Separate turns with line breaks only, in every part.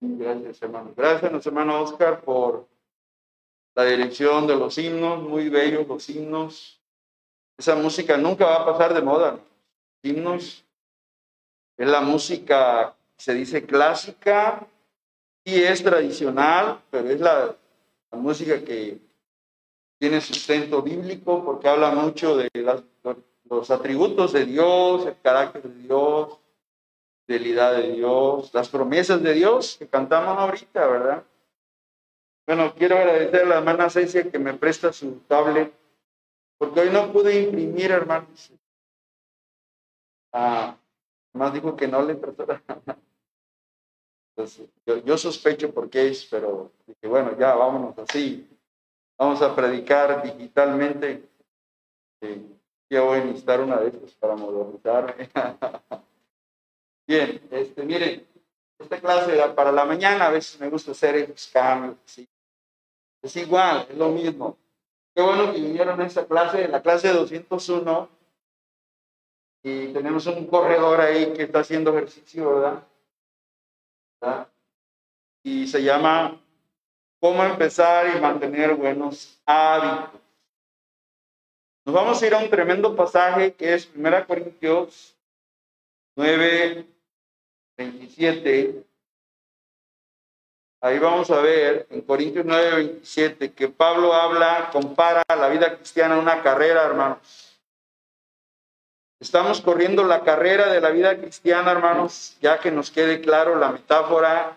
Gracias, hermano. Gracias, hermano. Oscar, por la dirección de los himnos, muy bellos los himnos. Esa música nunca va a pasar de moda. Himnos es la música, se dice clásica, y es tradicional, pero es la, la música que tiene sustento bíblico porque habla mucho de las, los atributos de Dios, el carácter de Dios, fidelidad de Dios, las promesas de Dios que cantamos ahorita, ¿verdad? Bueno, quiero agradecer a la hermana Cecia que me presta su tablet, porque hoy no pude imprimir, hermanos. Ah, más dijo que no le prestó. Entonces, yo, yo, sospecho por qué es, pero dije, bueno, ya vámonos así. Vamos a predicar digitalmente. Ya voy a necesitar una de estas para modernizarme. Bien, este, miren, esta clase era para la mañana, a veces me gusta hacer esos cambios. ¿sí? Es igual, es lo mismo. Qué bueno que vinieron a esta clase, la clase 201, y tenemos un corredor ahí que está haciendo ejercicio, ¿verdad? ¿verdad? Y se llama Cómo empezar y mantener buenos hábitos. Nos vamos a ir a un tremendo pasaje que es 1 Corintios 9, 27. Ahí vamos a ver en Corintios 9, 27 que Pablo habla, compara la vida cristiana a una carrera, hermanos. Estamos corriendo la carrera de la vida cristiana, hermanos, ya que nos quede claro la metáfora.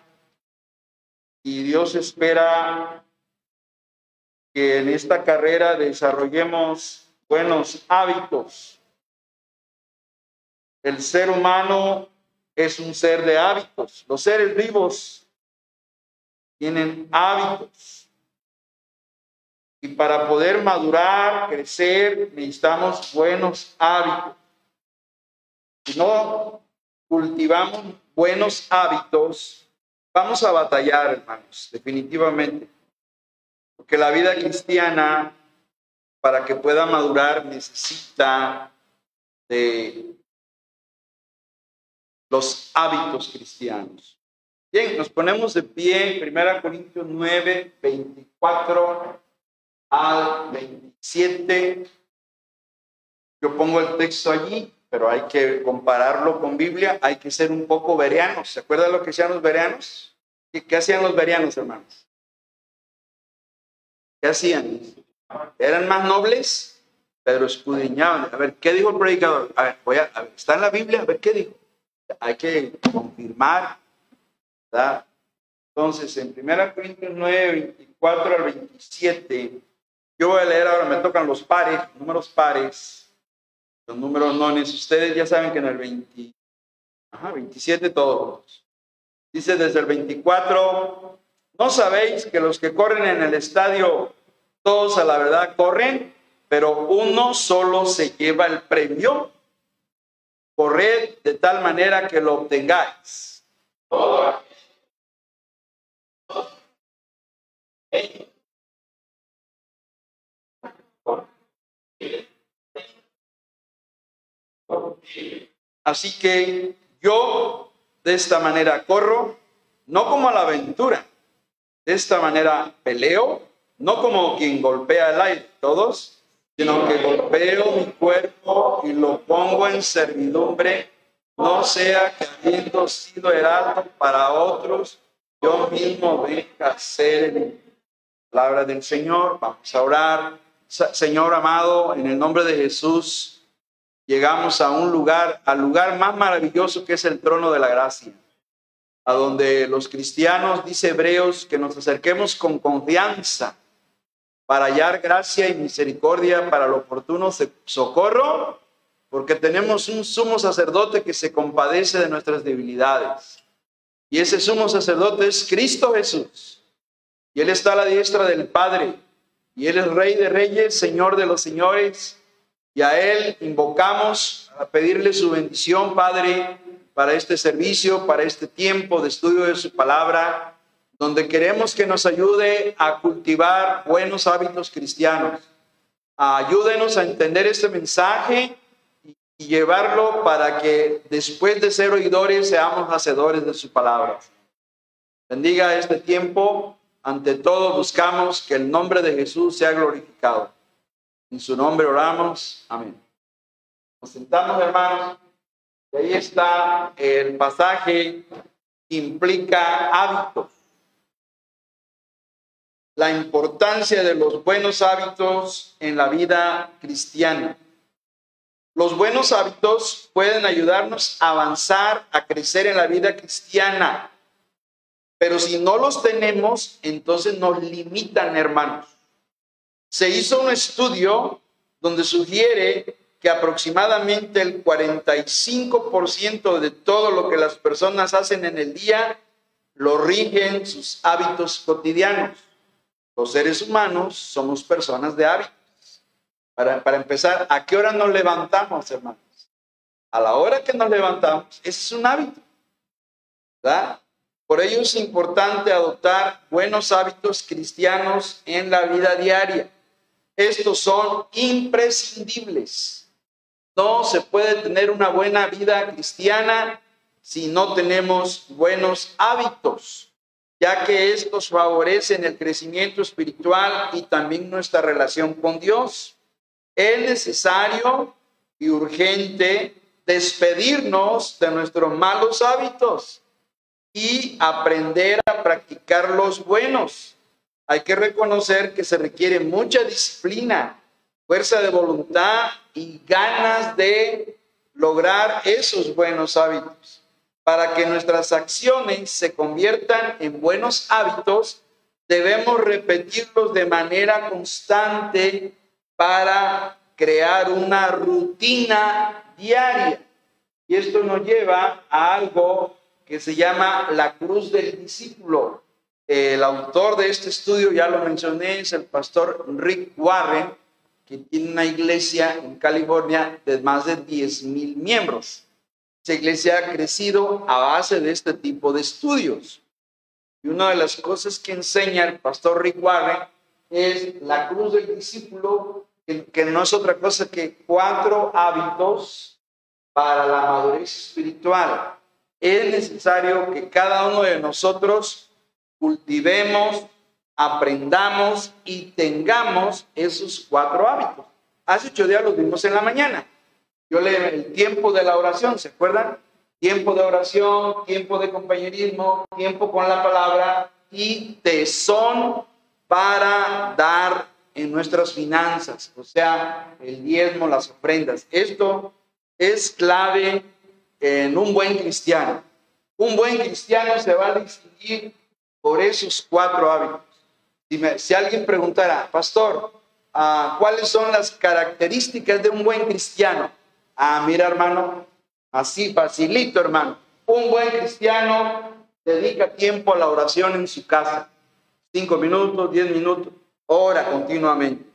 Y Dios espera que en esta carrera desarrollemos buenos hábitos. El ser humano es un ser de hábitos. Los seres vivos tienen hábitos. Y para poder madurar, crecer, necesitamos buenos hábitos. Si no cultivamos buenos hábitos, vamos a batallar, hermanos, definitivamente. Porque la vida cristiana, para que pueda madurar, necesita de los hábitos cristianos. Bien, nos ponemos de pie en 1 Corintios 9, 24 al 27. Yo pongo el texto allí, pero hay que compararlo con Biblia, hay que ser un poco verianos. ¿Se acuerdan lo que hacían los verianos? ¿Qué, hacían los verianos, hermanos? ¿Qué hacían? ¿Eran más nobles? Pero escudriñaban. A ver, ¿qué dijo el predicador? A ver, voy a, a ver, ¿está en la Biblia? A ver, ¿qué dijo? hay que confirmar. ¿verdad? Entonces, en 1 Corintios 9, 24 al 27, yo voy a leer ahora, me tocan los pares, números pares, los números nones. Ustedes ya saben que en el 20, ajá, 27 todos. Dice desde el 24, ¿no sabéis que los que corren en el estadio, todos a la verdad corren, pero uno solo se lleva el premio? corred de tal manera que lo obtengáis. Así que yo de esta manera corro, no como a la aventura, de esta manera peleo, no como quien golpea el aire, todos sino que golpeo mi cuerpo y lo pongo en servidumbre, no sea que habiendo sido heraldo para otros, yo mismo venga a ser palabra del Señor. Vamos a orar. Señor amado, en el nombre de Jesús, llegamos a un lugar, al lugar más maravilloso que es el trono de la gracia, a donde los cristianos, dice Hebreos, que nos acerquemos con confianza para hallar gracia y misericordia para lo oportuno socorro, porque tenemos un sumo sacerdote que se compadece de nuestras debilidades. Y ese sumo sacerdote es Cristo Jesús. Y Él está a la diestra del Padre. Y Él es Rey de Reyes, Señor de los Señores. Y a Él invocamos a pedirle su bendición, Padre, para este servicio, para este tiempo de estudio de su palabra donde queremos que nos ayude a cultivar buenos hábitos cristianos. Ayúdenos a entender este mensaje y llevarlo para que después de ser oidores seamos hacedores de su palabra. Bendiga este tiempo. Ante todo buscamos que el nombre de Jesús sea glorificado. En su nombre oramos. Amén. Nos sentamos, hermanos. Y ahí está el pasaje que implica hábitos. La importancia de los buenos hábitos en la vida cristiana. Los buenos hábitos pueden ayudarnos a avanzar, a crecer en la vida cristiana. Pero si no los tenemos, entonces nos limitan, hermanos. Se hizo un estudio donde sugiere que aproximadamente el 45% de todo lo que las personas hacen en el día lo rigen sus hábitos cotidianos. Los seres humanos somos personas de hábitos. Para, empezar, ¿a qué hora nos levantamos, hermanos? A la hora que nos levantamos, ese es un hábito. ¿verdad? Por ello es importante adoptar buenos hábitos cristianos en la vida diaria. Estos son imprescindibles. No se puede tener una buena vida cristiana si no tenemos buenos hábitos, ya que estos favorecen el crecimiento espiritual y también nuestra relación con Dios es necesario y urgente despedirnos de nuestros malos hábitos y aprender a practicar los buenos. Hay que reconocer que se requiere mucha disciplina, fuerza de voluntad y ganas de lograr esos buenos hábitos. Para que nuestras acciones se conviertan en buenos hábitos, debemos repetirlos de manera constante para crear una rutina diaria. Y esto nos lleva a algo que se llama la cruz del discípulo. El autor de este estudio, ya lo mencioné, es el pastor Rick Warren, que tiene una iglesia en California de más de 10 mil miembros. Esa iglesia ha crecido a base de este tipo de estudios. Y una de las cosas que enseña el pastor Rick es la cruz del discípulo que no es otra cosa que cuatro hábitos para la madurez espiritual. Es necesario que cada uno de nosotros cultivemos, aprendamos y tengamos esos cuatro hábitos. Hace ocho días los vimos en la mañana. Yo le el tiempo de la oración, ¿se acuerdan? Tiempo de oración, tiempo de compañerismo, tiempo con la palabra y tesón para dar en nuestras finanzas, o sea, el diezmo, las ofrendas. Esto es clave en un buen cristiano. Un buen cristiano se va a distinguir por esos cuatro hábitos. Si alguien preguntara, pastor, ah, ¿cuáles son las características de un buen cristiano? Ah, mira, hermano, así facilito, hermano. Un buen cristiano dedica tiempo a la oración en su casa. Cinco minutos, diez minutos ora continuamente.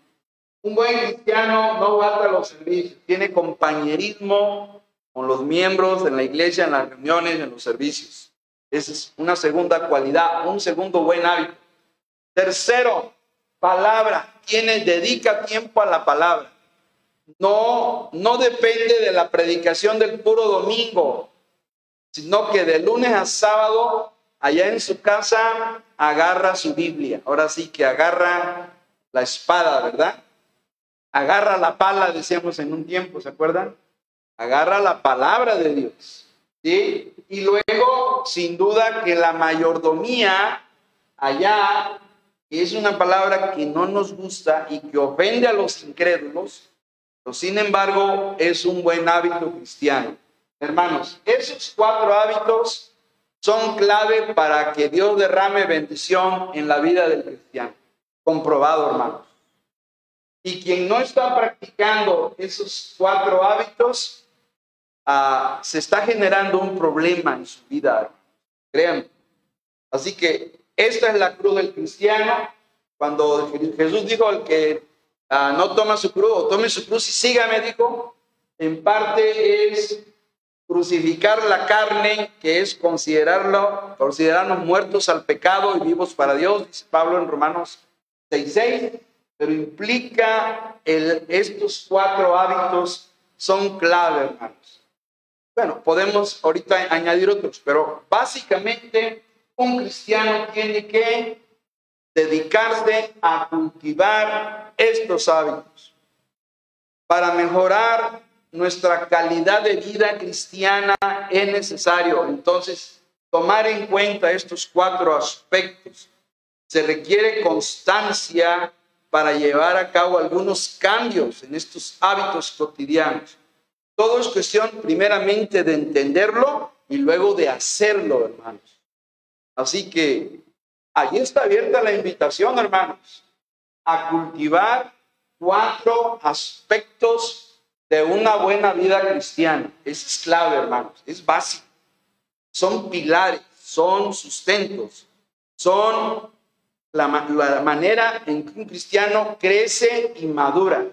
Un buen cristiano no falta los servicios, tiene compañerismo con los miembros en la iglesia, en las reuniones, en los servicios. Esa es una segunda cualidad, un segundo buen hábito. Tercero, palabra. Tiene, dedica tiempo a la palabra. No, no depende de la predicación del puro domingo, sino que de lunes a sábado allá en su casa agarra su Biblia. Ahora sí que agarra la espada, ¿verdad? Agarra la pala, decíamos en un tiempo, ¿se acuerdan? Agarra la palabra de Dios. ¿sí? Y luego, sin duda, que la mayordomía allá es una palabra que no nos gusta y que ofende a los incrédulos, sin embargo es un buen hábito cristiano. Hermanos, esos cuatro hábitos son clave para que Dios derrame bendición en la vida del cristiano. Comprobado, hermanos. Y quien no está practicando esos cuatro hábitos, ah, se está generando un problema en su vida. Créanme. Así que esta es la cruz del cristiano. Cuando Jesús dijo al que ah, no toma su cruz o tome su cruz y sígame, dijo, en parte es crucificar la carne, que es considerarlo, considerarnos muertos al pecado y vivos para Dios, dice Pablo en Romanos 6.6, pero implica estos cuatro hábitos son clave, hermanos. Bueno, podemos ahorita añadir otros, pero básicamente un cristiano tiene que dedicarse a cultivar estos hábitos para mejorar nuestra calidad de vida cristiana es necesario entonces tomar en cuenta estos cuatro aspectos. Se requiere constancia para llevar a cabo algunos cambios en estos hábitos cotidianos. Todo es cuestión primeramente de entenderlo y luego de hacerlo, hermanos. Así que allí está abierta la invitación, hermanos, a cultivar cuatro aspectos de una buena vida cristiana. Es clave, hermanos, es básico. Son pilares, son sustentos, son la, manera en que un cristiano crece y madura.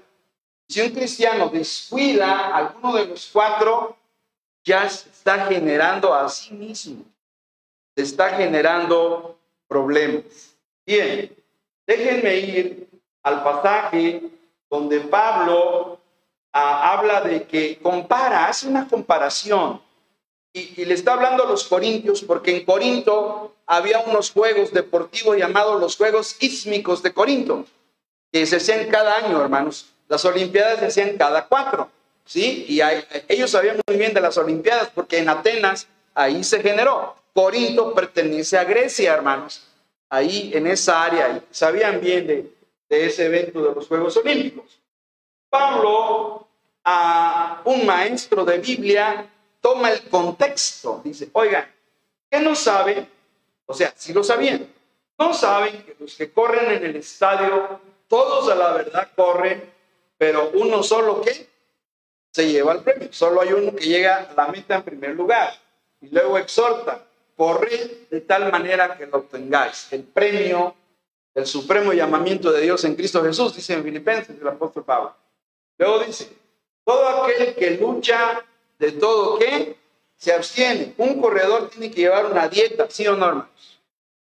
Si un cristiano descuida alguno de los cuatro, ya se está generando a sí mismo, está generando problemas. Bien, déjenme ir al pasaje donde Pablo ah, habla de que compara, hace una comparación y, le está hablando a los corintios porque en Corinto había unos juegos deportivos llamados los Juegos Ísmicos de Corinto, que se hacían cada año, hermanos. Las Olimpiadas se hacían cada cuatro, ¿sí? Y ellos sabían muy bien de las Olimpiadas porque en Atenas ahí se generó. Corinto pertenece a Grecia, hermanos. Ahí en esa área, sabían bien de, ese evento de los Juegos Olímpicos. Pablo, a un maestro de Biblia, toma el contexto. Dice, oigan, ¿qué no saben? O sea, si lo sabían, no saben que los que corren en el estadio, todos a la verdad corren, pero uno solo que se lleva el premio. Solo hay uno que llega a la meta en primer lugar. Y luego exhorta, corred de tal manera que lo obtengáis. El premio, el supremo llamamiento de Dios en Cristo Jesús, dice en Filipenses el apóstol Pablo. Luego dice, todo aquel que lucha de todo que se abstiene. Un corredor tiene que llevar una dieta, ¿sí o no, hermanos?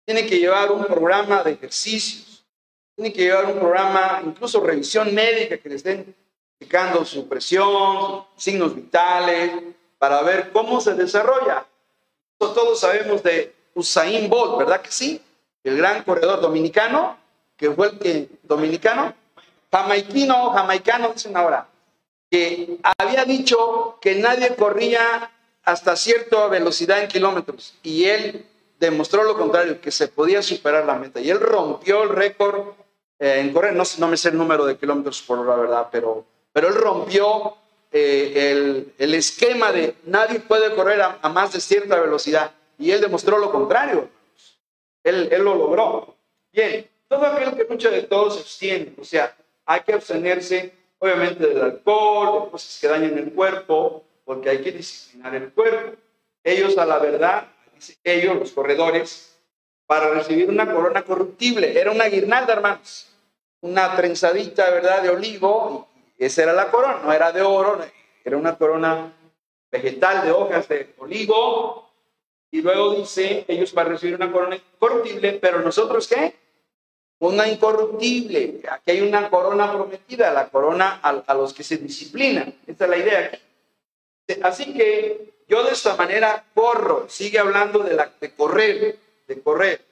Tiene que llevar un programa de ejercicios, tiene que llevar un programa, incluso revisión médica, que le estén checando su presión, signos vitales, para ver cómo se desarrolla. Todos sabemos de Usain Bolt, ¿verdad que sí? El gran corredor dominicano, que fue el que, dominicano, jamaiquino, jamaicano, dicen ahora, que había dicho que nadie corría hasta cierta velocidad en kilómetros y él demostró lo contrario, que se podía superar la meta y él rompió el récord eh, en correr, no, no me sé el número de kilómetros por la verdad, pero, pero él rompió eh, el, el, esquema de nadie puede correr a, más de cierta velocidad y él demostró lo contrario. Él, él lo logró. Bien, todo aquel que lucha de todos se abstiene, o sea, hay que abstenerse obviamente del alcohol, de cosas que dañan el cuerpo, porque hay que disciplinar el cuerpo. Ellos, a la verdad, ellos, los corredores, para recibir una corona corruptible, era una guirnalda, hermanos, una trenzadita, ¿verdad?, de olivo, esa era la corona, no era de oro, era una corona vegetal de hojas de olivo, y luego dice, ellos para recibir una corona corruptible, pero nosotros qué? una incorruptible. Aquí hay una corona prometida, la corona a, los que se disciplinan. Esta es la idea aquí. Así que yo de esta manera corro, sigue hablando de, la, de correr, de correr.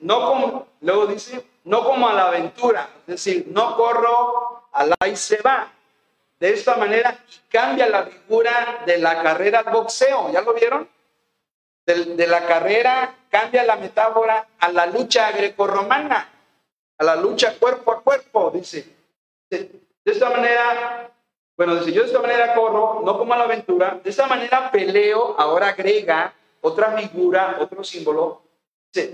no como, luego dice, no como a la aventura, es decir, no corro a la y se va. De esta manera cambia la figura de la carrera al boxeo, ¿ya lo vieron? de, la carrera cambia la metáfora a la lucha grecorromana, a la lucha cuerpo a cuerpo, dice. De, esta manera, bueno, dice, yo de esta manera corro, no como a la aventura, de esta manera peleo, ahora agrega otra figura, otro símbolo,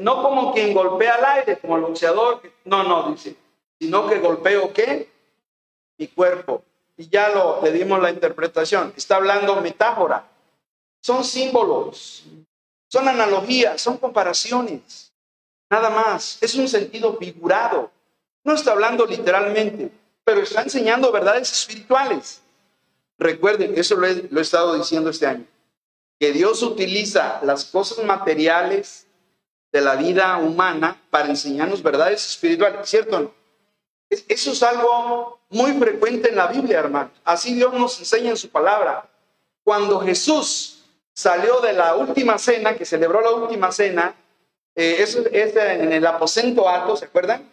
no como quien golpea al aire, como el boxeador, no, no, dice, sino que golpeo qué? Mi cuerpo. Y ya lo, le dimos la interpretación, está hablando metáfora, son símbolos, son analogías, son comparaciones. Nada más. Es un sentido figurado. No está hablando literalmente, pero está enseñando verdades espirituales. Recuerden, eso lo he, estado diciendo este año, que Dios utiliza las cosas materiales de la vida humana para enseñarnos verdades espirituales, ¿cierto no? Eso es algo muy frecuente en la Biblia, hermano. Así Dios nos enseña en su palabra. Cuando Jesús salió de la última cena, que celebró la última cena, eh, eso es en el aposento alto, ¿se acuerdan?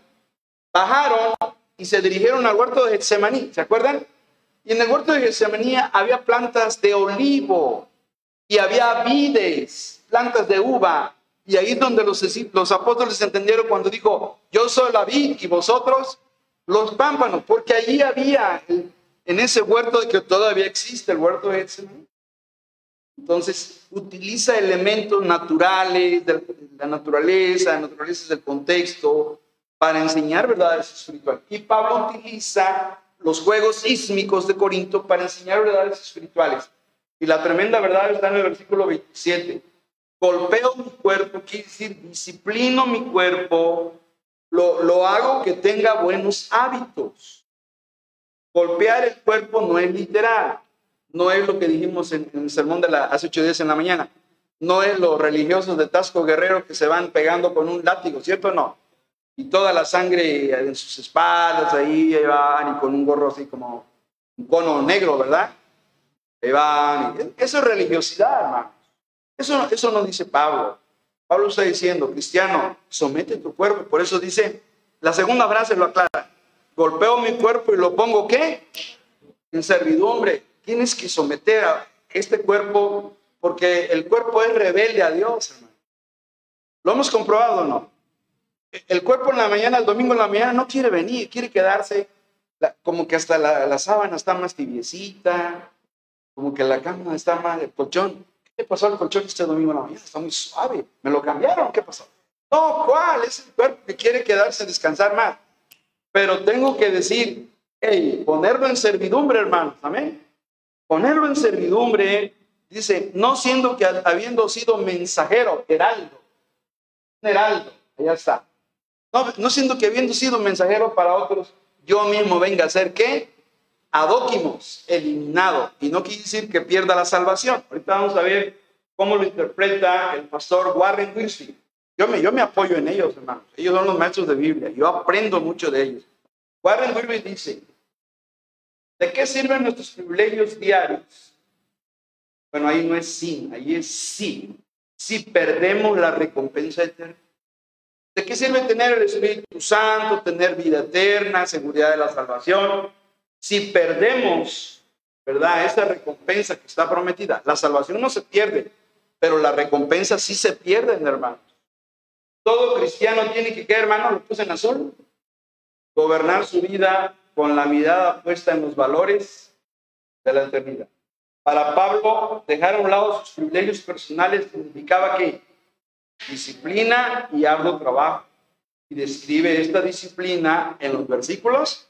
Bajaron y se dirigieron al huerto de Getsemaní, ¿se acuerdan? Y en el huerto de Getsemaní había plantas de olivo y había vides, plantas de uva. Y ahí es donde los, los apóstoles entendieron cuando dijo, yo soy la vid y vosotros los pámpanos, porque allí había en ese huerto que todavía existe, el huerto de Getsemaní. Entonces, utiliza elementos naturales de la naturaleza, naturalezas del contexto, para enseñar verdades espirituales. Y Pablo utiliza los juegos sísmicos de Corinto para enseñar verdades espirituales. Y la tremenda verdad está en el versículo 27. Golpeo mi cuerpo, quiere decir, disciplino mi cuerpo, lo, lo hago que tenga buenos hábitos. Golpear el cuerpo no es literal, no es lo que dijimos en, el sermón de la, hace ocho días en la mañana. No es los religiosos de Tasco Guerrero que se van pegando con un látigo, ¿cierto o no? Y toda la sangre en sus espaldas, ahí, van, y con un gorro así como un cono negro, ¿verdad? Ahí van. Eso es religiosidad, hermano. Eso, eso no dice Pablo. Pablo está diciendo, cristiano, somete tu cuerpo. Por eso dice, la segunda frase lo aclara. Golpeo mi cuerpo y lo pongo, ¿qué? En servidumbre tienes que someter a este cuerpo porque el cuerpo es rebelde a Dios, hermano. ¿Lo hemos comprobado o no? El cuerpo en la mañana, el domingo en la mañana, no quiere venir, quiere quedarse, como que hasta la, sábana está más tibiecita, como que la cama está más, el colchón. ¿Qué pasó al colchón este domingo en la mañana? Está muy suave. ¿Me lo cambiaron? ¿Qué pasó? No, ¿cuál? Es el cuerpo que quiere quedarse, descansar más. Pero tengo que decir, hey, ponerlo en servidumbre, hermanos. Amén ponerlo en servidumbre, dice, no siendo que habiendo sido mensajero, heraldo, heraldo, allá está. No, siendo que habiendo sido mensajero para otros, yo mismo venga a ser qué? Adóquimos, eliminado. Y no quiere decir que pierda la salvación. Ahorita vamos a ver cómo lo interpreta el pastor Warren Wilson. Yo me, yo me apoyo en ellos, hermanos. Ellos son los maestros de Biblia. Yo aprendo mucho de ellos. Warren Wilson dice, ¿De qué sirven nuestros privilegios diarios? Bueno, ahí no es sin, ahí es sí. Si perdemos la recompensa eterna. ¿De qué sirve tener el Espíritu Santo, tener vida eterna, seguridad de la salvación? Si perdemos, ¿verdad? Esa recompensa que está prometida. La salvación no se pierde, pero la recompensa sí se pierde, hermanos. Todo cristiano tiene que, ¿qué hermano? Lo puse en azul. Gobernar su vida con la mirada puesta en los valores de la eternidad. Para Pablo, dejar a un lado sus privilegios personales significaba que disciplina y arduo trabajo. Y describe esta disciplina en los versículos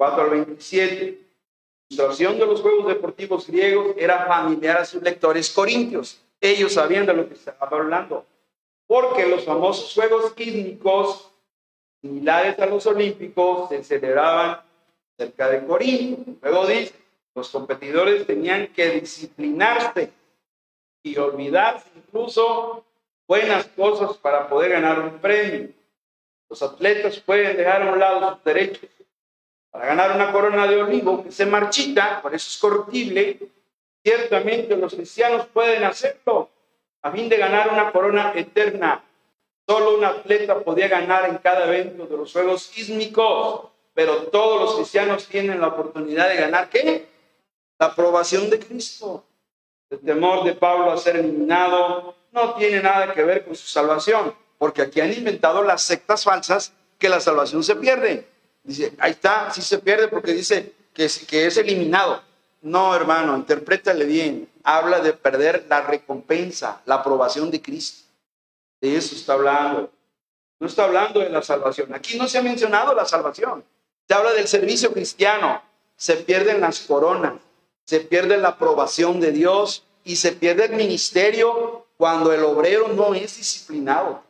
4 al 27. La situación de los juegos deportivos griegos era familiar a sus lectores corintios. Ellos sabían de lo que estaba hablando. Porque los famosos juegos químicos similares a los olímpicos se celebraban cerca de Corinto. Luego dice, los competidores tenían que disciplinarse y olvidarse incluso buenas cosas para poder ganar un premio. Los atletas pueden dejar a un lado sus derechos para ganar una corona de olivo que se marchita, por eso es corruptible. Ciertamente los cristianos pueden hacerlo a fin de ganar una corona eterna Solo un atleta podía ganar en cada evento de los Juegos Sísmicos, pero todos los cristianos tienen la oportunidad de ganar ¿qué? La aprobación de Cristo. El temor de Pablo a ser eliminado no tiene nada que ver con su salvación, porque aquí han inventado las sectas falsas que la salvación se pierde. Dice, ahí está, sí se pierde porque dice que es, que es eliminado. No, hermano, interprétale bien. Habla de perder la recompensa, la aprobación de Cristo. De eso está hablando. No está hablando de la salvación. Aquí no se ha mencionado la salvación. Se habla del servicio cristiano. Se pierden las coronas. Se pierde la aprobación de Dios y se pierde el ministerio cuando el obrero no es disciplinado.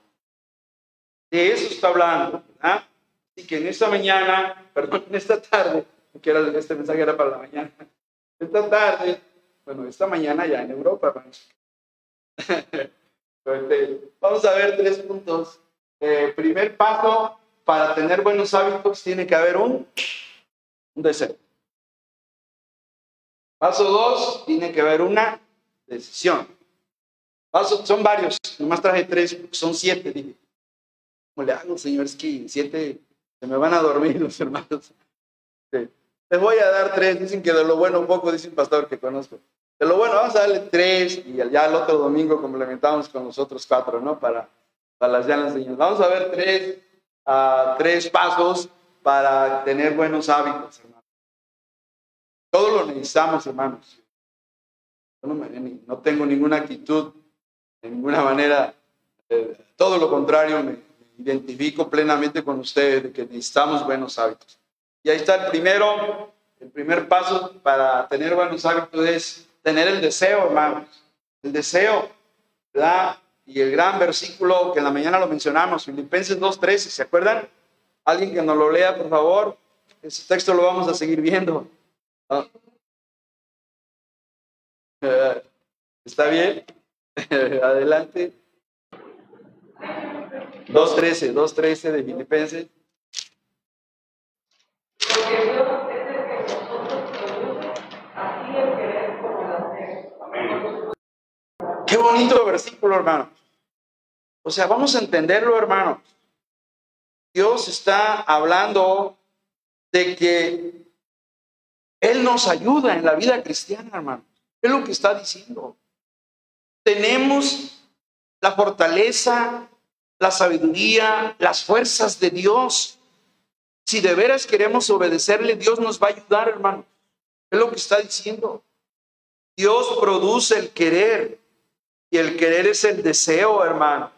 De eso está hablando. Así que en esta mañana, perdón, en esta tarde, que era este mensaje era para la mañana. Esta tarde, bueno, esta mañana ya en Europa, Vamos a ver tres puntos. Eh, primer paso para tener buenos hábitos tiene que haber un, un deseo. Paso dos, tiene que haber una decisión. Paso, son varios, nomás traje tres, son siete, dije. ¿Cómo le hago, señor? Es que siete se me van a dormir los hermanos. Les voy a dar tres, dicen que de lo bueno un poco, dice un pastor que conozco. De lo bueno, vamos a darle tres y ya el otro domingo complementamos con los otros cuatro, ¿no? Para, para las llanas señores. Vamos a ver tres, uh, tres pasos para tener buenos hábitos, hermanos. Todo lo necesitamos, hermanos. Yo no, no tengo ninguna actitud, de ninguna manera, eh, todo lo contrario, me, identifico plenamente con ustedes de que necesitamos buenos hábitos. Y ahí está el primero, el primer paso para tener buenos hábitos es tener el deseo, hermanos. El deseo, ¿verdad? Y el gran versículo que en la mañana lo mencionamos, Filipenses 2.13, ¿se acuerdan? Alguien que nos lo lea, por favor. Ese texto lo vamos a seguir viendo. Ah. ¿Está bien? Adelante. 2.13, 2.13 de Filipenses. Qué bonito versículo, hermano. O sea, vamos a entenderlo, hermano. Dios está hablando de que Él nos ayuda en la vida cristiana, hermano. Es lo que está diciendo. Tenemos la fortaleza la sabiduría, las fuerzas de Dios. Si de veras queremos obedecerle, Dios nos va a ayudar, hermano. Es lo que está diciendo. Dios produce el querer y el querer es el deseo, hermano.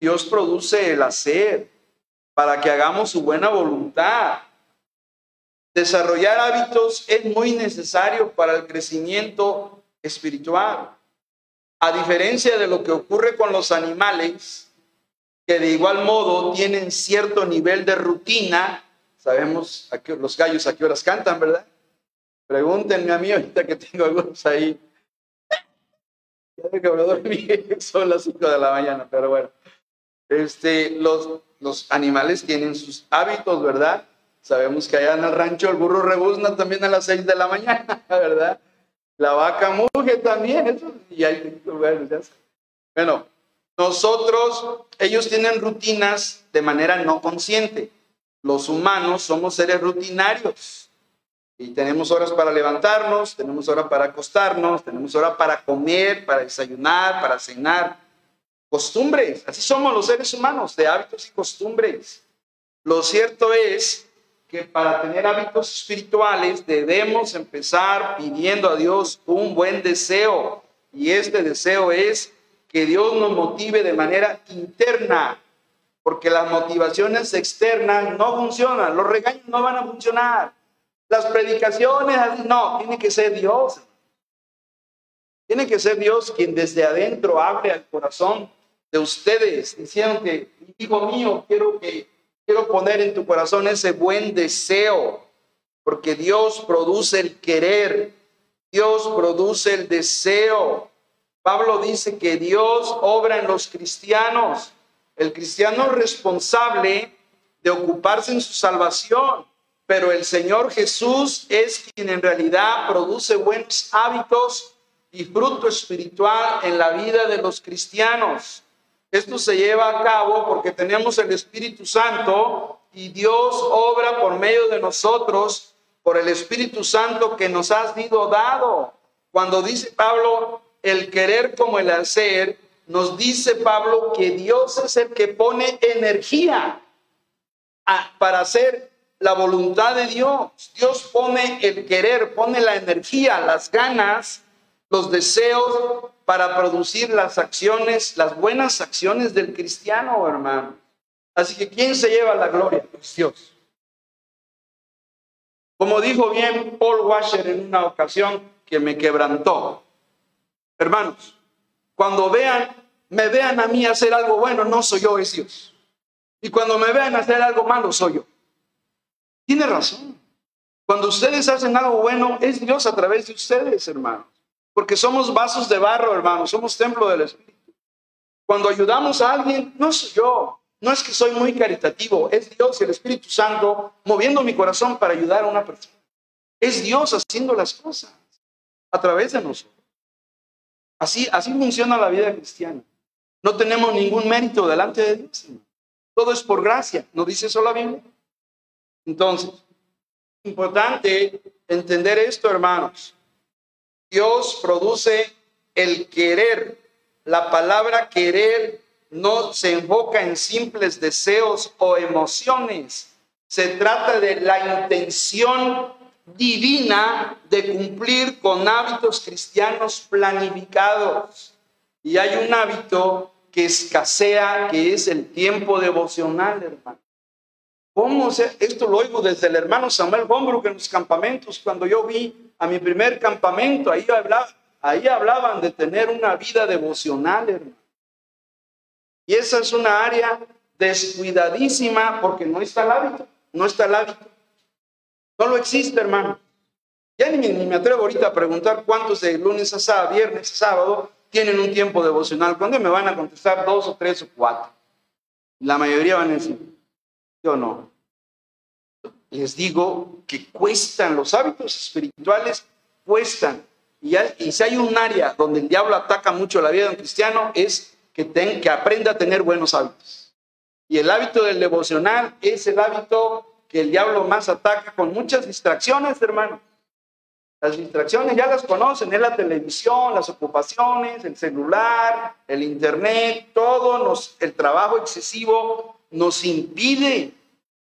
Dios produce el hacer para que hagamos su buena voluntad. Desarrollar hábitos es muy necesario para el crecimiento espiritual. A diferencia de lo que ocurre con los animales, que de igual modo tienen cierto nivel de rutina. Sabemos a los gallos a qué horas cantan, ¿verdad? Pregúntenme a mí ahorita que tengo algunos ahí. Son las 5 de la mañana, pero bueno. Este, los, los animales tienen sus hábitos, ¿verdad? Sabemos que allá en el rancho el burro rebuzna también a las 6 de la mañana, ¿verdad? La vaca muge también, eso, y bueno, ya bueno, nosotros, ellos tienen rutinas de manera no consciente. Los humanos somos seres rutinarios. Y tenemos horas para levantarnos, tenemos horas para acostarnos, tenemos horas para comer, para desayunar, para cenar. Costumbres, así somos los seres humanos, de hábitos y costumbres. Lo cierto es que para tener hábitos espirituales debemos empezar pidiendo a Dios un buen deseo. Y este deseo es que Dios nos motive de manera interna, porque las motivaciones externas no funcionan, los regaños no van a funcionar, las predicaciones, no, tiene que ser Dios. Tiene que ser Dios quien desde adentro abre al corazón de ustedes, diciendo que, hijo mío, quiero que quiero poner en tu corazón ese buen deseo, porque Dios produce el querer, Dios produce el deseo. Pablo dice que Dios obra en los cristianos. El cristiano es responsable de ocuparse en su salvación, pero el Señor Jesús es quien en realidad produce buenos hábitos y fruto espiritual en la vida de los cristianos. Esto se lleva a cabo porque tenemos el Espíritu Santo y Dios obra por medio de nosotros, por el Espíritu Santo que nos ha sido dado. Cuando dice Pablo, el querer como el hacer, nos dice Pablo que Dios es el que pone energía para hacer la voluntad de Dios. Dios pone el querer, pone la energía, las ganas, los deseos para producir las acciones, las buenas acciones del cristiano, hermano. Así que ¿quién se lleva la gloria? Pues Dios. Como dijo bien Paul Washer en una ocasión que me quebrantó, Hermanos, cuando vean, me vean a mí hacer algo bueno, no soy yo, es Dios. Y cuando me vean hacer algo malo, soy yo. Tiene razón. Cuando ustedes hacen algo bueno, es Dios a través de ustedes, hermanos. Porque somos vasos de barro, hermanos. Somos templo del Espíritu. Cuando ayudamos a alguien, no soy yo, no es que soy muy caritativo, es Dios y el Espíritu Santo moviendo mi corazón para ayudar a una persona. Es Dios haciendo las cosas a través de nosotros. Así, así funciona la vida cristiana. No tenemos ningún mérito delante de Dios. Todo es por gracia. ¿No dice eso la Biblia? Entonces, importante entender esto, hermanos. Dios produce el querer. La palabra querer no se enfoca en simples deseos o emociones. Se trata de la intención divina de cumplir con hábitos cristianos planificados. Y hay un hábito que escasea, que es el tiempo devocional, hermano. ¿Cómo se, esto lo oigo desde el hermano Samuel Bombrook en los campamentos? Cuando yo vi a mi primer campamento, ahí, hablaba, ahí hablaban de tener una vida devocional, hermano. Y esa es una área descuidadísima porque no está el hábito, no está el hábito. No lo existe, hermano. Ya ni, ni, me atrevo ahorita a preguntar cuántos de lunes a sábado, viernes a sábado tienen un tiempo devocional. ¿Cuándo me van a contestar dos o tres o cuatro? La mayoría van a decir, yo no. Les digo que cuestan, los hábitos espirituales cuestan. Y, y si hay un área donde el diablo ataca mucho la vida de un cristiano, es que, ten, que aprenda a tener buenos hábitos. Y el hábito del devocional es el hábito el diablo más ataca con muchas distracciones, hermano. Las distracciones ya las conocen, es la televisión, las ocupaciones, el celular, el internet, todo nos, el trabajo excesivo nos impide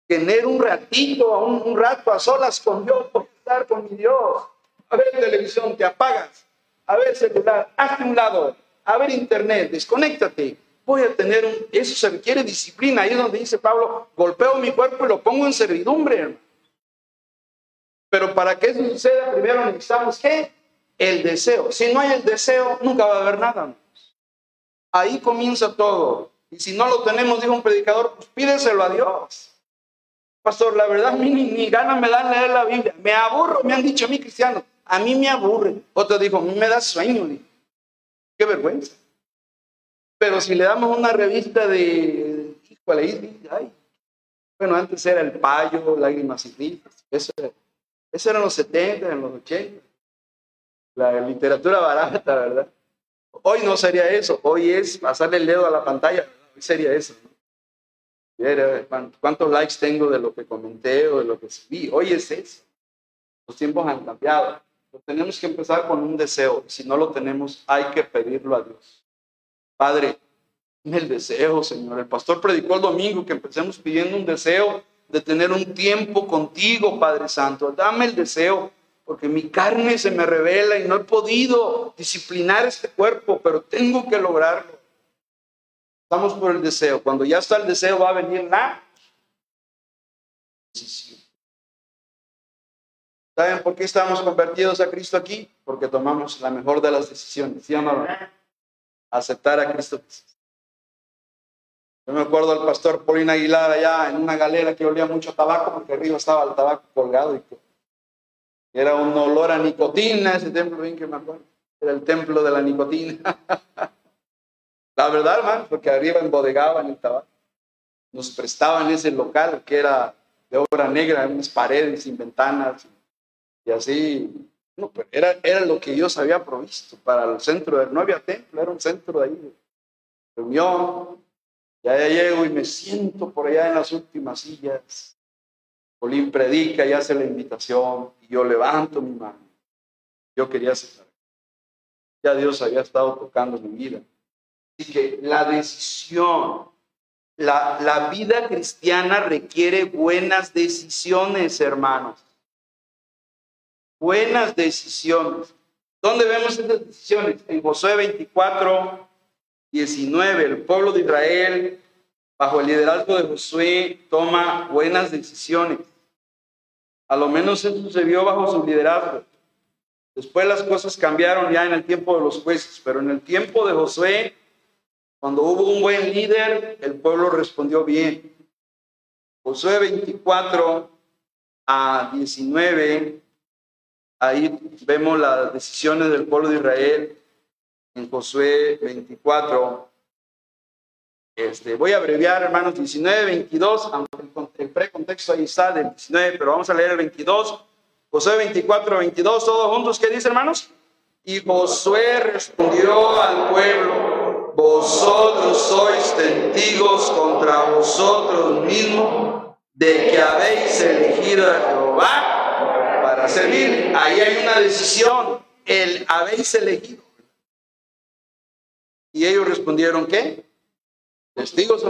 tener un ratito, un, un rato a solas con Dios, por estar con mi Dios. A ver televisión, te apagas. A ver celular, hazte un lado. A ver internet, desconéctate voy a tener un... Eso se requiere disciplina. Ahí es donde dice Pablo, golpeo mi cuerpo y lo pongo en servidumbre. Pero para que eso suceda, primero necesitamos que el deseo. Si no hay el deseo, nunca va a haber nada. Ahí comienza todo. Y si no lo tenemos, dijo un predicador, pues pídeselo a Dios. Pastor, la verdad, a mí ni, ni gana me dan leer la Biblia. Me aburro, me han dicho a mí cristianos. A mí me aburre. Otro dijo, a mí me da sueño. Qué vergüenza. Pero si le damos una revista de, ay, bueno, antes era El Payo, Lágrimas y Risas, eso, eso era en los 70, en los 80. La literatura barata, ¿verdad? Hoy no sería eso, hoy es pasarle el dedo a la pantalla, hoy sería eso. ¿Cuántos likes tengo de lo que comenté o de lo que vi? Hoy es eso. Los tiempos han cambiado. tenemos que empezar con un deseo. Si no lo tenemos, hay que pedirlo a Dios. Padre, dame el deseo, Señor. El pastor predicó el domingo que empecemos pidiendo un deseo de tener un tiempo contigo, Padre Santo. Dame el deseo, porque mi carne se me revela y no he podido disciplinar este cuerpo, pero tengo que lograrlo. Estamos por el deseo. Cuando ya está el deseo, va a venir la decisión. ¿Saben por qué estamos convertidos a Cristo aquí? Porque tomamos la mejor de las decisiones. ¿Sí? Aceptar a Cristo Yo me acuerdo del pastor Paulín Aguilar allá en una galera que olía mucho tabaco porque arriba estaba el tabaco colgado y era un olor a nicotina, ese templo, bien que me acuerdo. Era el templo de la nicotina. la verdad, hermano, porque arriba embodegaban el tabaco. Nos prestaban ese local que era de obra negra, unas paredes sin ventanas y así era, era lo que Dios había provisto para el centro. No había templo, era un centro de ahí de reunión. Ya llego y me siento por allá en las últimas sillas. Polín predica y hace la invitación y yo levanto mi mano. Yo quería aceptar. Ya Dios había estado tocando mi vida. Así que la decisión, la, la vida cristiana requiere buenas decisiones, hermanos buenas decisiones. ¿Dónde vemos estas decisiones? En Josué 24, 19, el pueblo de Israel, bajo el liderazgo de Josué, toma buenas decisiones. A lo menos eso se vio bajo su liderazgo. Después las cosas cambiaron ya en el tiempo de los jueces, pero en el tiempo de Josué, cuando hubo un buen líder, el pueblo respondió bien. Josué 24 a 19 Ahí vemos las decisiones del pueblo de Israel en Josué 24. Este, voy a abreviar, hermanos, 19, 22, aunque el precontexto ahí está del 19, pero vamos a leer el 22. Josué 24, 22, todos juntos, ¿qué dice, hermanos? Y Josué respondió al pueblo, vosotros sois testigos contra vosotros mismos de que habéis elegido a Jehová servir. Ahí hay una decisión, el habéis elegido. Y ellos respondieron, ¿qué? Testigos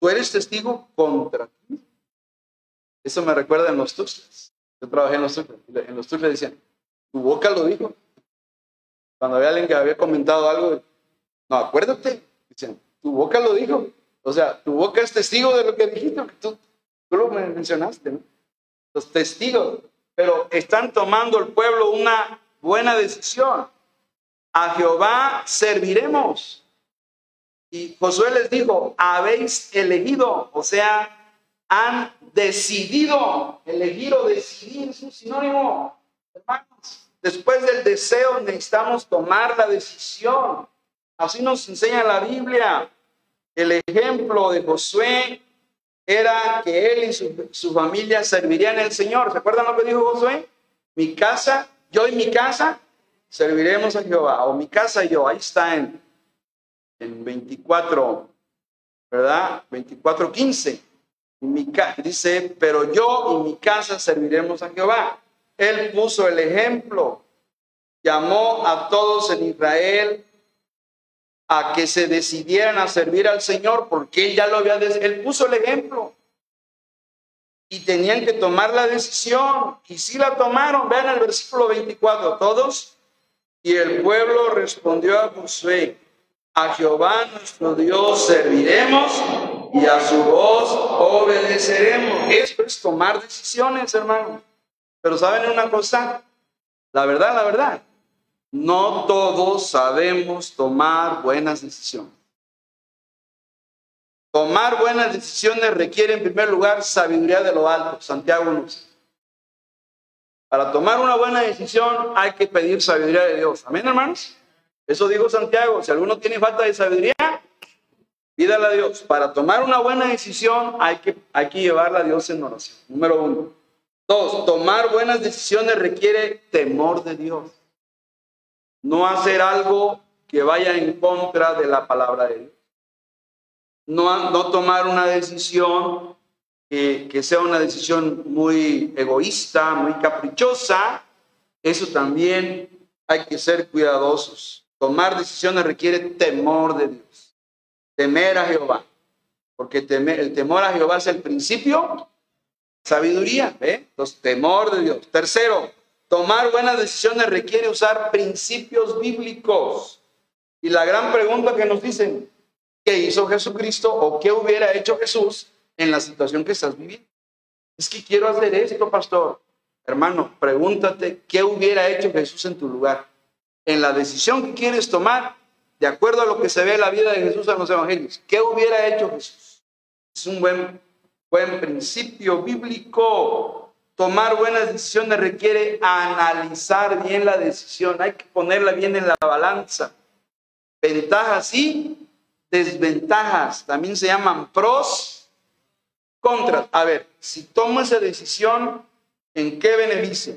tú eres testigo contra ti. Eso me recuerda en los tuxles. Yo trabajé en los tuxles. En los tuxles decían, tu boca lo dijo. Cuando había alguien que había comentado algo, no, acuérdate, dicen, tu boca lo dijo. O sea, tu boca es testigo de lo que dijiste, tú, tú lo mencionaste, ¿no? Los testigos. Pero están tomando el pueblo una buena decisión. A Jehová serviremos. Y Josué les dijo, habéis elegido, o sea, han decidido, elegir o decidir es un sinónimo. Después del deseo necesitamos tomar la decisión. Así nos enseña la Biblia. El ejemplo de Josué era que él y su, su familia servirían al Señor. ¿Se acuerdan lo que dijo Josué? Mi casa, yo y mi casa serviremos a Jehová. O mi casa y yo. Ahí está en en 24, ¿verdad? 24, 15. Mi dice, pero yo y mi casa serviremos a Jehová. Él puso el ejemplo, llamó a todos en Israel a que se decidieran a servir al Señor, porque él ya lo había, él puso el ejemplo. Y tenían que tomar la decisión, y si la tomaron, vean el versículo 24, todos. Y el pueblo respondió a Josué, a Jehová nuestro Dios serviremos y a su voz obedeceremos. Esto es tomar decisiones, hermanos. Pero ¿saben una cosa? La verdad, la verdad. No todos sabemos tomar buenas decisiones. Tomar buenas decisiones requiere en primer lugar sabiduría de lo alto. Santiago nos Para tomar una buena decisión hay que pedir sabiduría de Dios. Amén, hermanos. Eso dijo Santiago, si alguno tiene falta de sabiduría, pídale a Dios. Para tomar una buena decisión hay que, hay que llevarla a Dios en oración. Número uno. Dos, tomar buenas decisiones requiere temor de Dios. No hacer algo que vaya en contra de la palabra de Dios. No, no tomar una decisión que, que sea una decisión muy egoísta, muy caprichosa. Eso también hay que ser cuidadosos. Tomar decisiones requiere temor de Dios. Temer a Jehová. Porque el temor a Jehová es el principio. Sabiduría. ¿eh? Entonces, temor de Dios. Tercero, tomar buenas decisiones requiere usar principios bíblicos. Y la gran pregunta que nos dicen, ¿qué hizo Jesucristo o qué hubiera hecho Jesús en la situación que estás viviendo? Es que quiero hacer esto, pastor. Hermano, pregúntate, ¿qué hubiera hecho Jesús en tu lugar? en la decisión que quieres tomar, de acuerdo a lo que se ve en la vida de Jesús en los evangelios. ¿Qué hubiera hecho Jesús? Es un buen, buen principio bíblico. Tomar buenas decisiones requiere analizar bien la decisión. Hay que ponerla bien en la balanza. Ventajas y desventajas. También se llaman pros, contras. A ver, si tomo esa decisión, ¿en qué beneficia?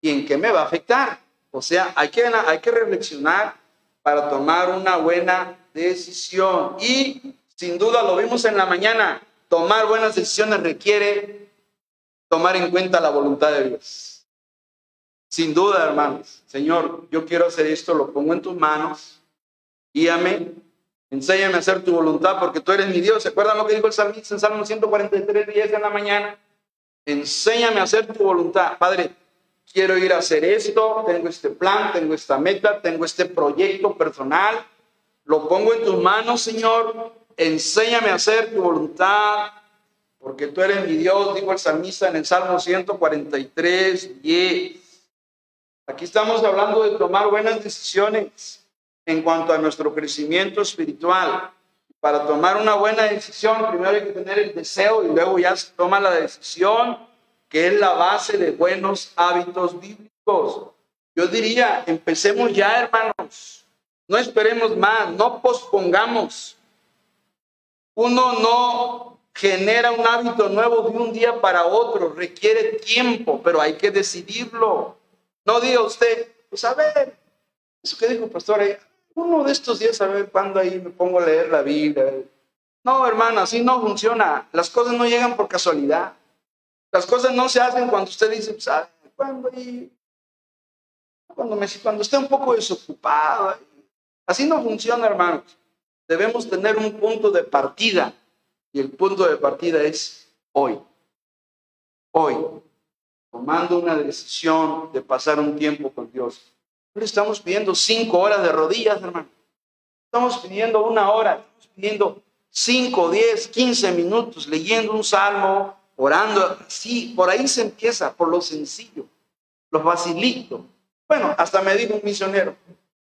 ¿Y en qué me va a afectar? O sea, hay que, hay que reflexionar para tomar una buena decisión. Y sin duda lo vimos en la mañana, tomar buenas decisiones requiere tomar en cuenta la voluntad de Dios. Sin duda, hermanos, Señor, yo quiero hacer esto, lo pongo en tus manos, guíame, enséñame a hacer tu voluntad porque tú eres mi Dios. ¿Se acuerdan lo que dijo el salmista en Salmo 143, 10 en la mañana? Enséñame a hacer tu voluntad. Padre, quiero ir a hacer esto, tengo este plan, tengo esta meta, tengo este proyecto personal, lo pongo en tus manos, Señor, enséñame a hacer tu voluntad, porque tú eres mi Dios, dijo el salmista en el Salmo 143, 10. Aquí estamos hablando de tomar buenas decisiones en cuanto a nuestro crecimiento espiritual. Para tomar una buena decisión, primero hay que tener el deseo y luego ya se toma la decisión que es la base de buenos hábitos bíblicos. Yo diría, empecemos ya, hermanos. No esperemos más, no pospongamos. Uno no genera un hábito nuevo de un día para otro, requiere tiempo, pero hay que decidirlo. No diga usted, pues a ver, eso que dijo el pastor ahí, uno de estos días a ver cuándo ahí me pongo a leer la Biblia. No, hermano, así no funciona. Las cosas no llegan por casualidad. Las cosas no se hacen cuando usted dice, pues, cuando, cuando, me, cuando esté un poco desocupado. Así no funciona, hermanos. Debemos tener un punto de partida. Y el punto de partida es hoy. Hoy. Tomando una decisión de pasar un tiempo con Dios. No estamos pidiendo cinco horas de rodillas, hermano. Estamos pidiendo una hora. Estamos pidiendo cinco, diez, quince minutos leyendo un salmo, orando. Sí, por ahí se empieza, por lo sencillo, lo facilito. Bueno, hasta me dijo un misionero,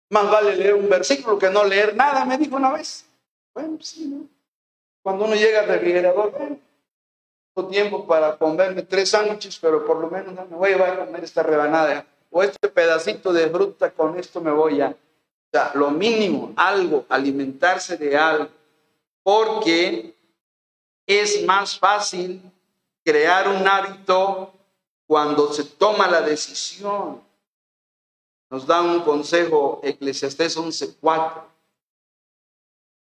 más vale leer un versículo que no leer nada, me dijo una vez. Bueno, sí, ¿no? Cuando uno llega al refrigerador, tengo tiempo para comerme tres sándwiches, pero por lo menos no me voy a a comer esta rebanada o este pedacito de fruta, con esto me voy a... O sea, lo mínimo, algo, alimentarse de algo, porque es más fácil crear un hábito cuando se toma la decisión. Nos da un consejo Eclesiastés 11.4.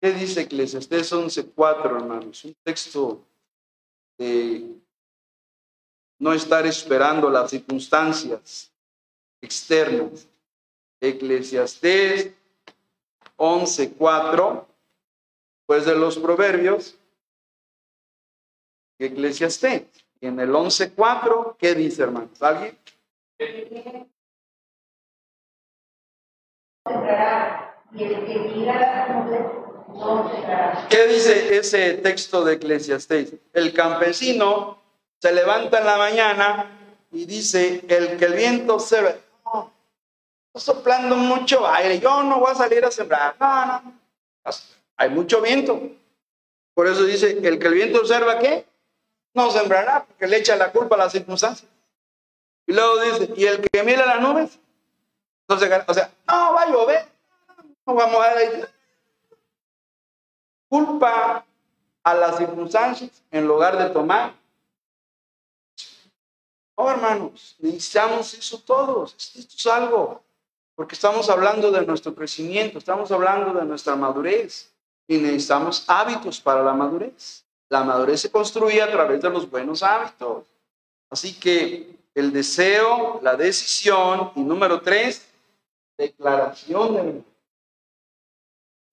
¿Qué dice Eclesiastés 11.4, hermanos? Un texto de no estar esperando las circunstancias externas. Eclesiastés 11.4, pues de los proverbios, Eclesiastés. Y en el 11.4, ¿qué dice, hermanos? ¿Alguien? ¿Qué dice ese texto de Eclesiastés? El campesino se levanta en la mañana y dice, el que el viento se no, soplando mucho aire, yo no voy a salir a sembrar, no, no, hay mucho viento. Por eso dice, el que el viento observa, ¿qué? no sembrará porque le echa la culpa a las circunstancias. Y luego dice, ¿y el que mira las nubes? Entonces, o sea, no va a llover, no vamos a ahí. Culpa a las circunstancias en lugar de tomar. Oh, hermanos, necesitamos eso todos. Esto es algo, porque estamos hablando de nuestro crecimiento, estamos hablando de nuestra madurez y necesitamos hábitos para la madurez. La madurez se construye a través de los buenos hábitos. Así que el deseo, la decisión y número tres, declaración de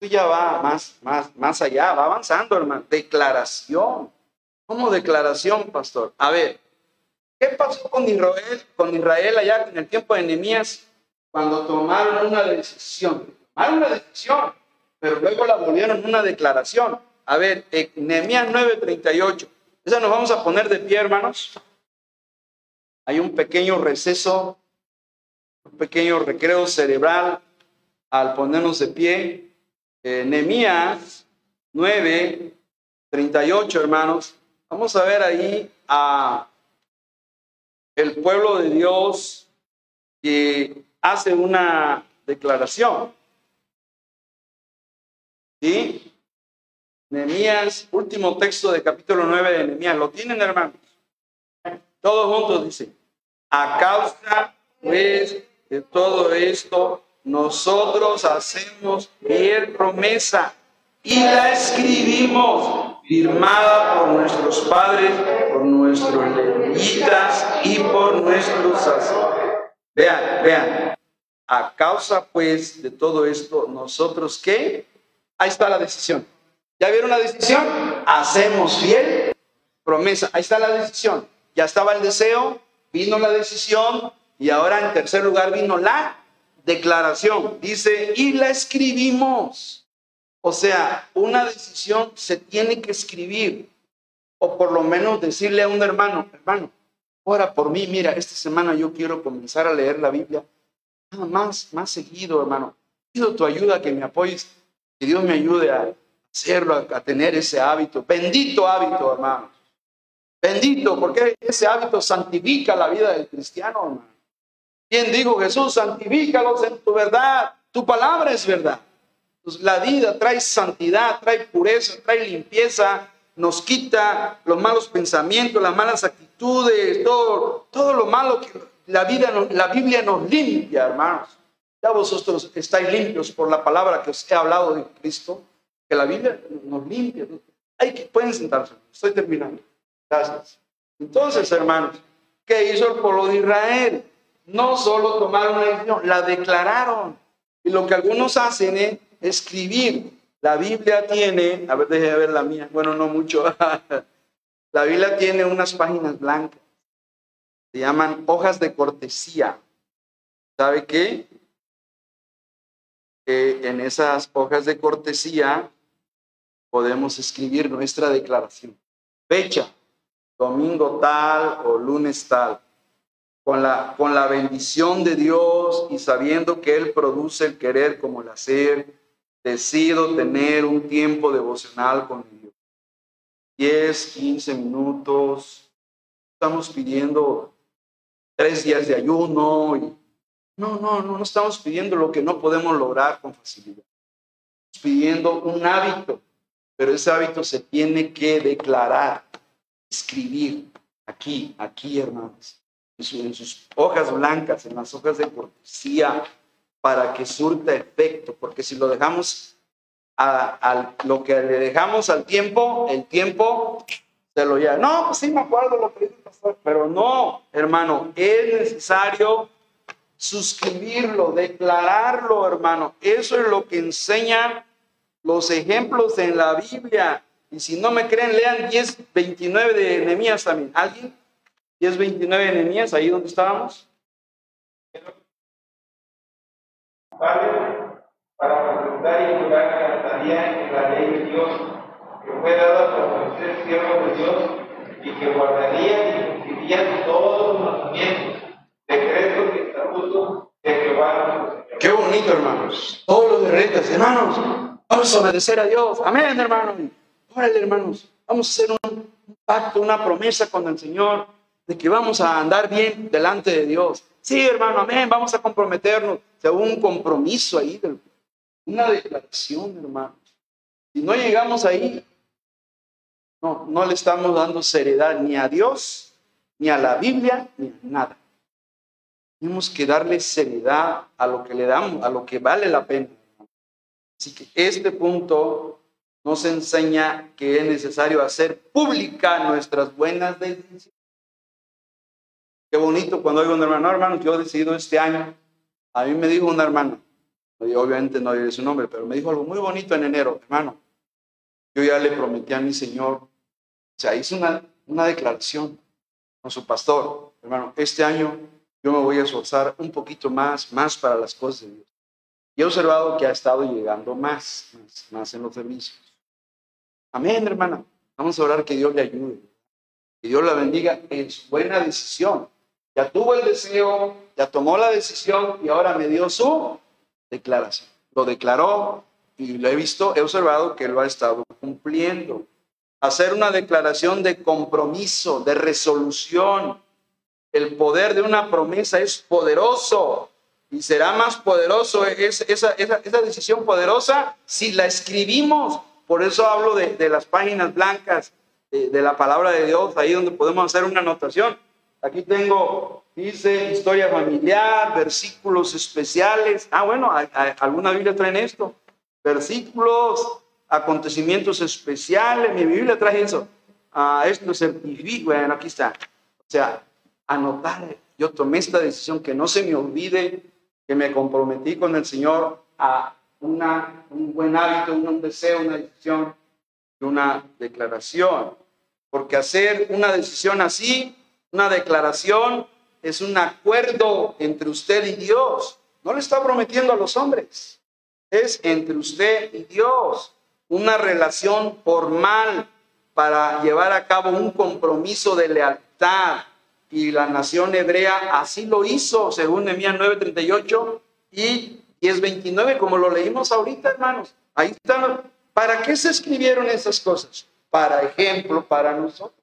ya va más, más, más allá, va avanzando, hermano. Declaración. ¿Cómo declaración, pastor? A ver, ¿qué pasó con Israel, con Israel allá en el tiempo de Nehemías cuando tomaron una decisión? Tomaron una decisión, pero luego la volvieron una declaración. A ver, Nehemías 9:38. Esa nos vamos a poner de pie, hermanos. Hay un pequeño receso, un pequeño recreo cerebral al ponernos de pie. Eh, Nehemías 9:38, hermanos. Vamos a ver ahí a el pueblo de Dios que hace una declaración. ¿Sí? Nehemías, último texto de capítulo 9 de Nehemías. ¿Lo tienen, hermanos? Todos juntos dice, a causa pues de todo esto, nosotros hacemos bien promesa y la escribimos firmada por nuestros padres, por nuestros levitas y por nuestros sacerdotes. Vean, vean, a causa pues de todo esto, nosotros qué? Ahí está la decisión. ¿Ya vieron la decisión? Hacemos fiel promesa. Ahí está la decisión. Ya estaba el deseo, vino la decisión y ahora en tercer lugar vino la declaración. Dice, y la escribimos. O sea, una decisión se tiene que escribir o por lo menos decirle a un hermano, hermano, ora por mí, mira, esta semana yo quiero comenzar a leer la Biblia. más, más seguido, hermano. Pido tu ayuda, que me apoyes, que Dios me ayude a, hacerlo, a, tener ese hábito. Bendito hábito, hermano. Bendito, porque ese hábito santifica la vida del cristiano, hermano. ¿Quién dijo Jesús? Santifícalos en tu verdad. Tu palabra es verdad. Pues, la vida trae santidad, trae pureza, trae limpieza, nos quita los malos pensamientos, las malas actitudes, todo, todo lo malo que la, vida, la Biblia nos limpia, hermanos. Ya vosotros estáis limpios por la palabra que os he hablado de Cristo, que la Biblia nos limpia. Hay que, pueden sentarse, estoy terminando. Gracias. Entonces, hermanos, ¿qué hizo el pueblo de Israel? No solo tomaron una decisión, la declararon. Y lo que algunos hacen es escribir. La Biblia tiene, a ver, déjeme ver la mía, bueno, no mucho. la Biblia tiene unas páginas blancas. Se llaman hojas de cortesía. ¿Sabe qué? En esas hojas de cortesía podemos escribir nuestra declaración. Fecha, domingo tal o lunes tal. Con la, con la bendición de Dios y sabiendo que Él produce el querer como el hacer, decido tener un tiempo devocional con Dios. 10, 15 minutos. Estamos pidiendo tres días de ayuno. Y... No, no, no, no estamos pidiendo lo que no podemos lograr con facilidad. Estamos pidiendo un hábito, pero ese hábito se tiene que declarar, escribir aquí, aquí, hermanos, en sus hojas blancas, en las hojas de cortesía, para que surta efecto, porque si lo dejamos a, lo que le dejamos al tiempo, el tiempo se lo lleva. No, pues sí me acuerdo lo que dice pastor, pero no, hermano, es necesario suscribirlo, declararlo, hermano. Eso es lo que enseñan los ejemplos en la Biblia. Y si no me creen, lean 10.29 de Nehemías también. ¿Alguien? 10.29 de Nehemías, ahí donde estábamos.
Padre, para presentar y que estaría en la ley de Dios, que fue dada por Moisés, siervo de Dios, y que guardaría y cumpliría todos los mandamientos, decretos y estatutos de Jehová
Qué bonito, hermanos. Todos los decretos, hermanos. Vamos a obedecer a Dios. Amén, hermanos. Órale, hermanos. Vamos a hacer un pacto, una promesa con el Señor de que vamos a andar bien delante de Dios. Sí, hermano, amén. Vamos a comprometernos. O un compromiso ahí, una declaración, hermanos. Si no llegamos ahí, no, no le estamos dando seriedad ni a Dios, ni a la Biblia, ni a nada. Tenemos que darle seriedad a lo que le damos, a lo que vale la pena. Así que este punto nos enseña que es necesario hacer pública nuestras buenas decisiones. Qué bonito cuando oigo un hermano, hermano, yo he decidido este año a mí me dijo una hermana, obviamente no diré su nombre, pero me dijo algo muy bonito en enero, hermano. Yo ya le prometí a mi Señor, o sea, hizo una, una declaración con su pastor, hermano, este año yo me voy a esforzar un poquito más, más para las cosas de Dios. Y he observado que ha estado llegando más, más, más en los servicios. Amén, hermana. Vamos a orar que Dios le ayude. Que Dios la bendiga en su buena decisión. Ya tuvo el deseo, ya tomó la decisión y ahora me dio su declaración. Lo declaró y lo he visto, he observado que lo ha estado cumpliendo. Hacer una declaración de compromiso, de resolución. El poder de una promesa es poderoso y será más poderoso esa, esa, decisión poderosa si la escribimos. Por eso hablo de, las páginas blancas de, de la palabra de Dios, ahí donde podemos hacer una anotación Aquí tengo, dice, historia familiar, versículos especiales. Ah, bueno, alguna Biblia trae esto. Versículos, acontecimientos especiales. Mi Biblia trae eso. Ah, esto certifica. Bueno, aquí está. O sea, anotar. Yo tomé esta decisión que no se me olvide que me comprometí con el Señor a una, un buen hábito, un deseo, una decisión, una declaración. Porque hacer una decisión así una declaración es un acuerdo entre usted y Dios. No le está prometiendo a los hombres. Es entre usted y Dios. Una relación formal para llevar a cabo un compromiso de lealtad. Y la nación hebrea así lo hizo, según Nehemías 9:38 y 10:29, como lo leímos ahorita, hermanos. Ahí están. ¿Para qué se escribieron esas cosas? Para ejemplo para nosotros.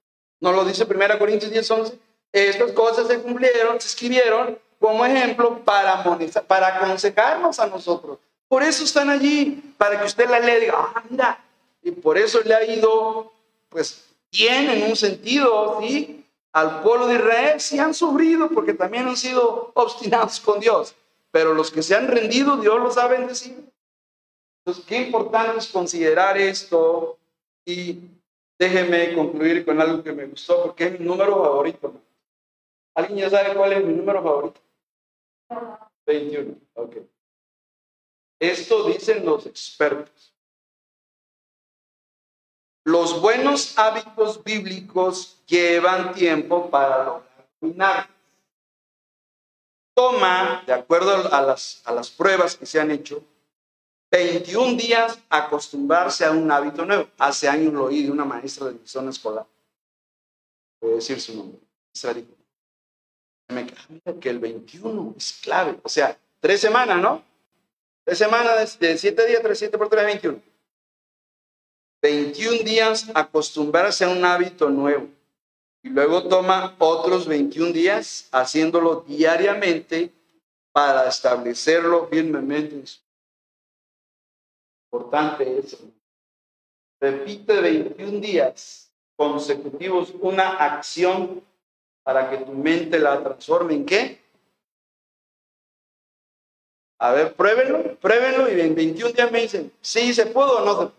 No lo dice 1 Corintios 10, 11. Estas cosas se cumplieron, se escribieron como ejemplo para, para aconsejarnos a nosotros. Por eso están allí. para que usted la lea y diga, ah, mira, y por eso le ha ido, pues, bien en un sentido, ¿sí? Al pueblo de Israel sí han sufrido porque también han sido obstinados con Dios, pero los que se han rendido, Dios los ha bendecido. Entonces, qué importante es considerar esto y déjeme concluir con algo que me gustó porque es mi número favorito. ¿Alguien ya sabe cuál es mi número favorito? 21. Ok. Esto dicen los expertos. Los buenos hábitos bíblicos llevan tiempo para lograr. Toma, de acuerdo a las, a las pruebas que se han hecho, 21 días acostumbrarse a un hábito nuevo. Hace años lo oí de una maestra de mi zona escolar. Voy a decir su nombre. Me queda que el 21 es clave. O sea, tres semanas, ¿no? Tres semanas de siete días, tres, siete por tres, 21. 21 días acostumbrarse a un hábito nuevo. Y luego toma otros 21 días haciéndolo diariamente para establecerlo firmemente en su Importante eso. Repite 21 días consecutivos una acción para que tu mente la transforme en qué? A ver, pruébenlo, pruébenlo y en 21 días me dicen, sí se pudo o no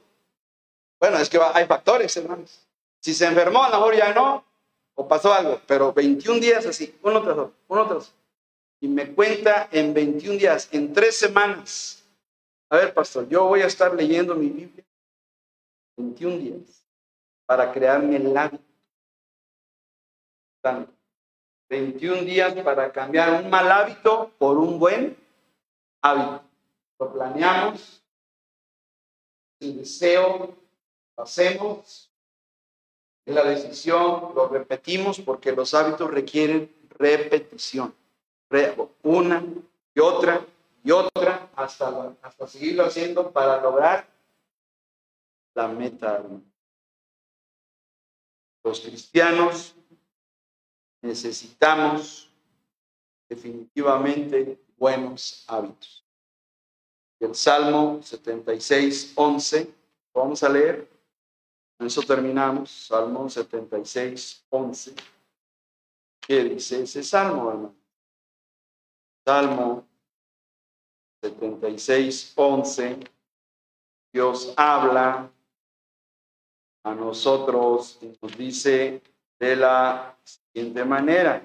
Bueno, es que hay factores, hermanos. Si se enfermó, a lo mejor ya no, o pasó algo, pero 21 días así, uno tras otro, uno tras otro. Y me cuenta en 21 días, en tres semanas, a ver, pastor, yo voy a estar leyendo mi Biblia 21 días para crearme el hábito. 21 días para cambiar un mal hábito por un buen hábito. Lo planeamos, el deseo, lo hacemos, la decisión, lo repetimos porque los hábitos requieren repetición. Una y otra y otra hasta, hasta seguirlo haciendo para lograr la meta. Los cristianos necesitamos definitivamente buenos hábitos. El Salmo 76, 11, vamos a leer. Con eso terminamos. Salmo 76, 11. ¿Qué dice ese salmo, hermano? Salmo 76, 11, Dios habla a nosotros y nos dice de la siguiente manera.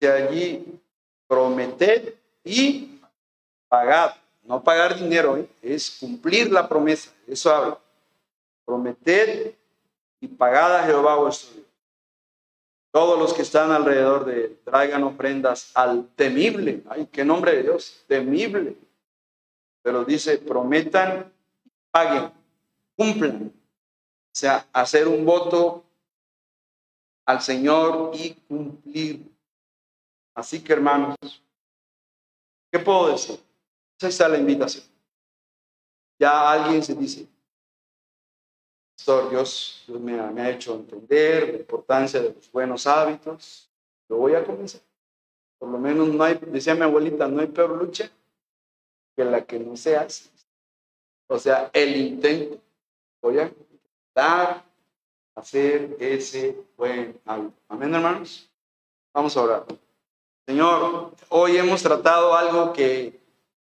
De allí, prometed y pagad. No pagar dinero, ¿eh? es cumplir la promesa. Eso habla. Prometed y pagad a Jehová vuestro Dios. Todos los que están alrededor de él traigan ofrendas al temible. Ay, qué nombre de Dios, temible. Pero dice, prometan, paguen, cumplan. O sea, hacer un voto al Señor y cumplir. Así que hermanos, ¿qué puedo decir? Esa está la invitación. Ya alguien se dice, Dios, Dios me, ha, hecho entender la importancia de los buenos hábitos. Lo voy a comenzar. Por lo menos no hay, decía mi abuelita, no hay peor lucha que la que no se hace. O sea, el intento. Voy a dar, hacer ese buen hábito. Amén, hermanos. Vamos a orar. Señor, hoy hemos tratado algo que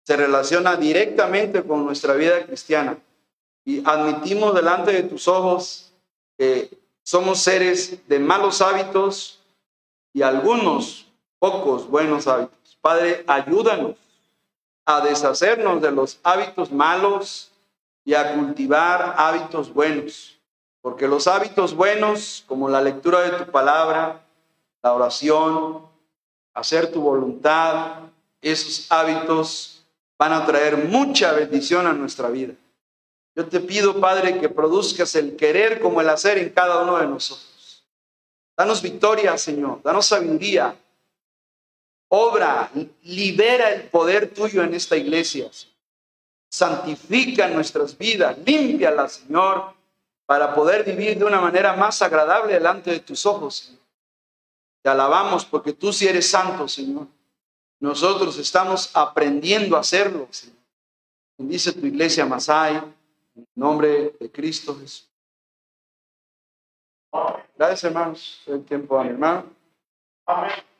se relaciona directamente con nuestra vida cristiana y admitimos delante de tus ojos que somos seres de malos hábitos y algunos pocos buenos hábitos. Padre, ayúdanos a deshacernos de los hábitos malos y a cultivar hábitos buenos, porque los hábitos buenos, como la lectura de tu palabra, la oración, hacer tu voluntad, esos hábitos van a traer mucha bendición a nuestra vida. Yo te pido, Padre, que produzcas el querer como el hacer en cada uno de nosotros. Danos victoria, Señor. Danos sabiduría. Obra, libera el poder tuyo en esta iglesia. Santifica nuestras vidas, límpialas, Señor, para poder vivir de una manera más agradable delante de tus ojos, Señor. Te alabamos porque tú sí eres santo, Señor. Nosotros estamos aprendiendo a hacerlo, Señor. Bendice tu iglesia Masai, nombre de Cristo Jesús. Gracias, hermanos. El tiempo a mi hermano.
Amén.